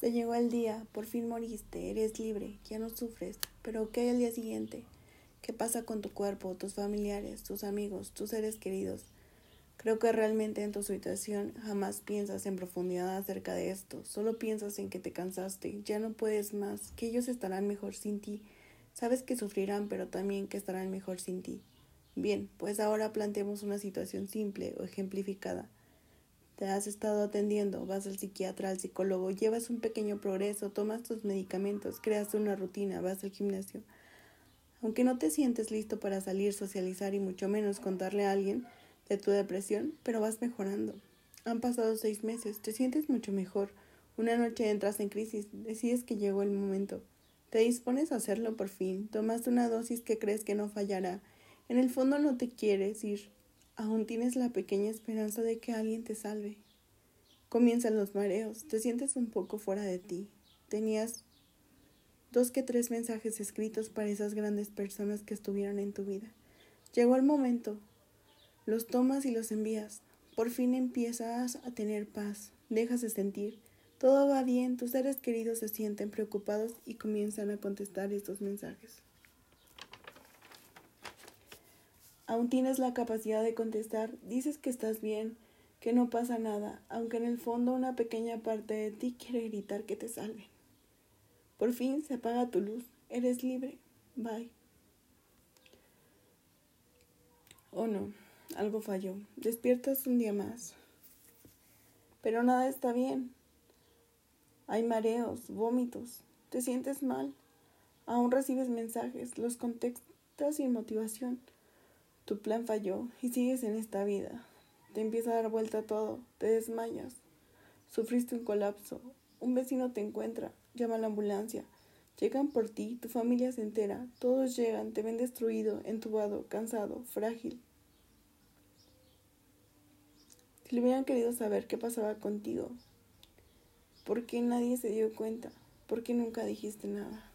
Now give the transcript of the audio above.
Se llegó el día, por fin moriste, eres libre, ya no sufres, pero ¿qué hay al día siguiente? ¿Qué pasa con tu cuerpo, tus familiares, tus amigos, tus seres queridos? Creo que realmente en tu situación jamás piensas en profundidad acerca de esto, solo piensas en que te cansaste, ya no puedes más, que ellos estarán mejor sin ti. Sabes que sufrirán, pero también que estarán mejor sin ti. Bien, pues ahora planteemos una situación simple o ejemplificada. Te has estado atendiendo, vas al psiquiatra, al psicólogo, llevas un pequeño progreso, tomas tus medicamentos, creas una rutina, vas al gimnasio. Aunque no te sientes listo para salir, socializar y mucho menos contarle a alguien, de tu depresión, pero vas mejorando. Han pasado seis meses, te sientes mucho mejor. Una noche entras en crisis, decides que llegó el momento. Te dispones a hacerlo por fin, tomas una dosis que crees que no fallará. En el fondo no te quieres ir, aún tienes la pequeña esperanza de que alguien te salve. Comienzan los mareos, te sientes un poco fuera de ti. Tenías dos que tres mensajes escritos para esas grandes personas que estuvieron en tu vida. Llegó el momento, los tomas y los envías. Por fin empiezas a tener paz, dejas de sentir. Todo va bien, tus seres queridos se sienten preocupados y comienzan a contestar estos mensajes. Aún tienes la capacidad de contestar, dices que estás bien, que no pasa nada, aunque en el fondo una pequeña parte de ti quiere gritar que te salven. Por fin se apaga tu luz, eres libre, bye. ¿O no? algo falló. Despiertas un día más. Pero nada está bien. Hay mareos, vómitos, te sientes mal. Aún recibes mensajes, los contestas sin motivación. Tu plan falló y sigues en esta vida. Te empieza a dar vuelta todo, te desmayas. Sufriste un colapso. Un vecino te encuentra, llama a la ambulancia. Llegan por ti, tu familia se entera, todos llegan, te ven destruido, entubado, cansado, frágil. Si le hubieran querido saber qué pasaba contigo, ¿por qué nadie se dio cuenta? ¿Por qué nunca dijiste nada?